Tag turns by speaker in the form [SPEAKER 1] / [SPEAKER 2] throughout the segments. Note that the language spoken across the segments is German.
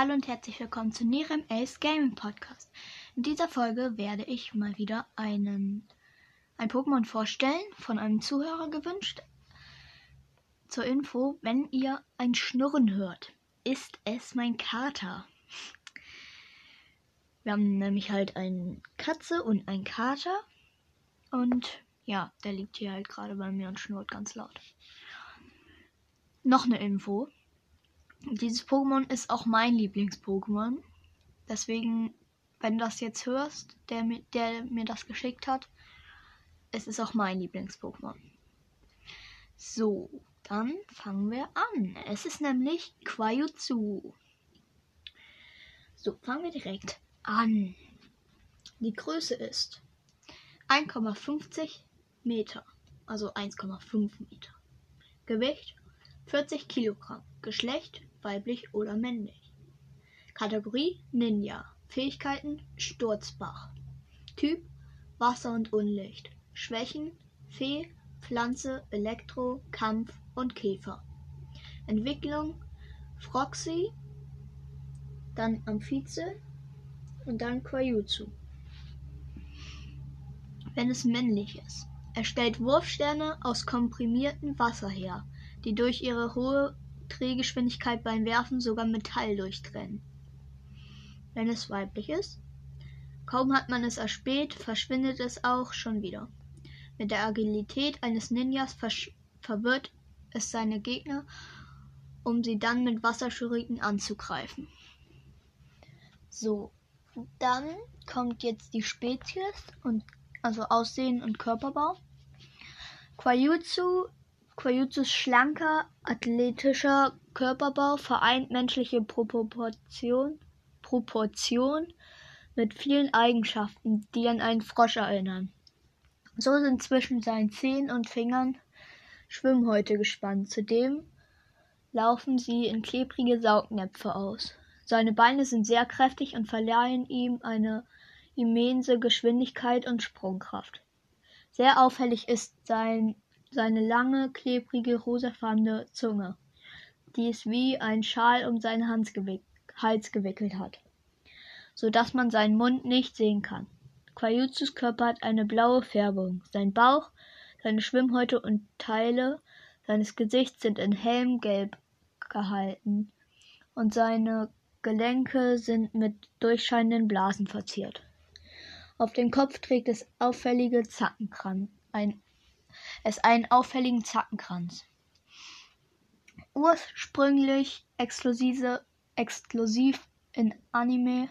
[SPEAKER 1] Hallo und herzlich willkommen zu Nirem Ace Gaming Podcast. In dieser Folge werde ich mal wieder einen, ein Pokémon vorstellen, von einem Zuhörer gewünscht. Zur Info, wenn ihr ein Schnurren hört, ist es mein Kater. Wir haben nämlich halt eine Katze und einen Kater. Und ja, der liegt hier halt gerade bei mir und schnurrt ganz laut. Noch eine Info. Dieses Pokémon ist auch mein Lieblings-Pokémon. Deswegen, wenn du das jetzt hörst, der, der mir das geschickt hat, es ist auch mein Lieblings-Pokémon. So, dann fangen wir an. Es ist nämlich Quajutsu. So, fangen wir direkt an. Die Größe ist 1,50 Meter, also 1,5 Meter. Gewicht 40 Kilogramm. Geschlecht weiblich oder männlich. Kategorie Ninja. Fähigkeiten Sturzbach. Typ Wasser und Unlicht. Schwächen Fee, Pflanze, Elektro, Kampf und Käfer. Entwicklung Froxy, dann Amphize und dann Quajutsu. Wenn es männlich ist. Er stellt Wurfsterne aus komprimiertem Wasser her, die durch ihre hohe Drehgeschwindigkeit beim Werfen sogar Metall durchtrennen. Wenn es weiblich ist, kaum hat man es erspäht, verschwindet es auch schon wieder. Mit der Agilität eines Ninjas verwirrt es seine Gegner, um sie dann mit Wasserschuriken anzugreifen. So, dann kommt jetzt die Spezies und also Aussehen und Körperbau. Quajutsu Quajutsus schlanker, athletischer Körperbau vereint menschliche Proportion, Proportion mit vielen Eigenschaften, die an einen Frosch erinnern. So sind zwischen seinen Zehen und Fingern Schwimmhäute gespannt. Zudem laufen sie in klebrige Saugnäpfe aus. Seine Beine sind sehr kräftig und verleihen ihm eine immense Geschwindigkeit und Sprungkraft. Sehr auffällig ist sein seine lange, klebrige, rosafarbene Zunge, die es wie ein Schal um seinen Hals gewickelt hat, so dass man seinen Mund nicht sehen kann. Quajutsus Körper hat eine blaue Färbung. Sein Bauch, seine Schwimmhäute und Teile seines Gesichts sind in hellem Gelb gehalten und seine Gelenke sind mit durchscheinenden Blasen verziert. Auf dem Kopf trägt es auffällige Zackenkranz, ein es einen auffälligen Zackenkranz. Ursprünglich exklusive, exklusiv in Anime,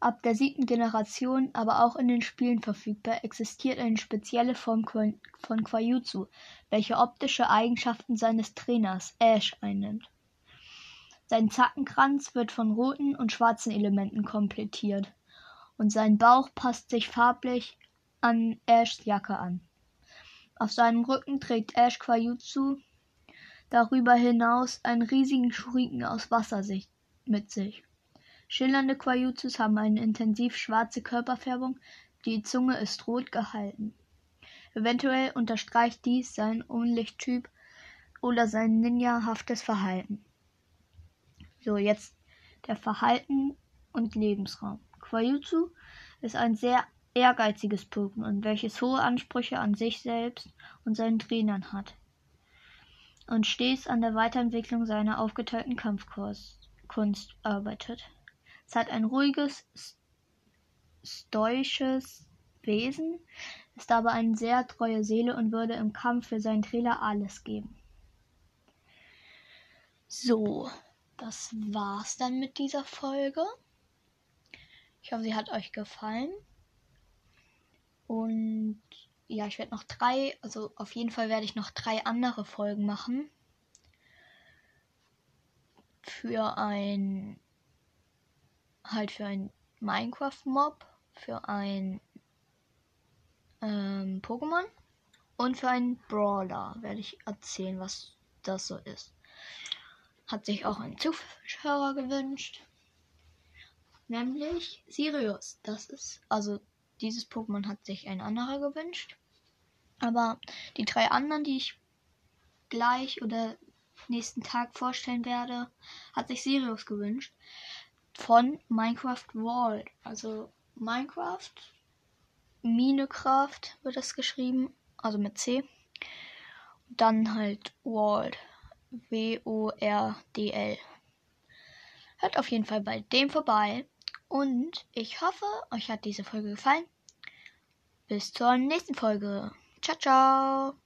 [SPEAKER 1] ab der siebten Generation, aber auch in den Spielen verfügbar, existiert eine spezielle Form von Quajutsu, welche optische Eigenschaften seines Trainers Ash einnimmt. Sein Zackenkranz wird von roten und schwarzen Elementen komplettiert und sein Bauch passt sich farblich an Ashs Jacke an. Auf seinem Rücken trägt Ash Quajutsu darüber hinaus einen riesigen Schuriken aus Wasser mit sich. Schillernde Quajutsus haben eine intensiv schwarze Körperfärbung, die Zunge ist rot gehalten. Eventuell unterstreicht dies seinen Unlichttyp oder sein ninjahaftes Verhalten. So, jetzt der Verhalten und Lebensraum. Quajutsu ist ein sehr ehrgeiziges Pokémon, welches hohe Ansprüche an sich selbst und seinen Trainern hat und stets an der Weiterentwicklung seiner aufgeteilten Kampfkunst arbeitet. Es hat ein ruhiges, stoisches Wesen, ist aber eine sehr treue Seele und würde im Kampf für seinen Trainer alles geben. So, das war's dann mit dieser Folge. Ich hoffe, sie hat euch gefallen. Und ja, ich werde noch drei, also auf jeden Fall werde ich noch drei andere Folgen machen. Für ein, halt für ein Minecraft-Mob, für ein ähm, Pokémon und für einen Brawler werde ich erzählen, was das so ist. Hat sich auch ein Zuschauer gewünscht. Nämlich Sirius. Das ist, also dieses Pokémon hat sich ein anderer gewünscht. Aber die drei anderen, die ich gleich oder nächsten Tag vorstellen werde, hat sich Sirius gewünscht. von Minecraft World. Also Minecraft, Minecraft wird das geschrieben, also mit C. Dann halt World, W-O-R-D-L. Hört auf jeden Fall bei dem vorbei. Und ich hoffe, euch hat diese Folge gefallen. Bis zur nächsten Folge. Ciao, ciao.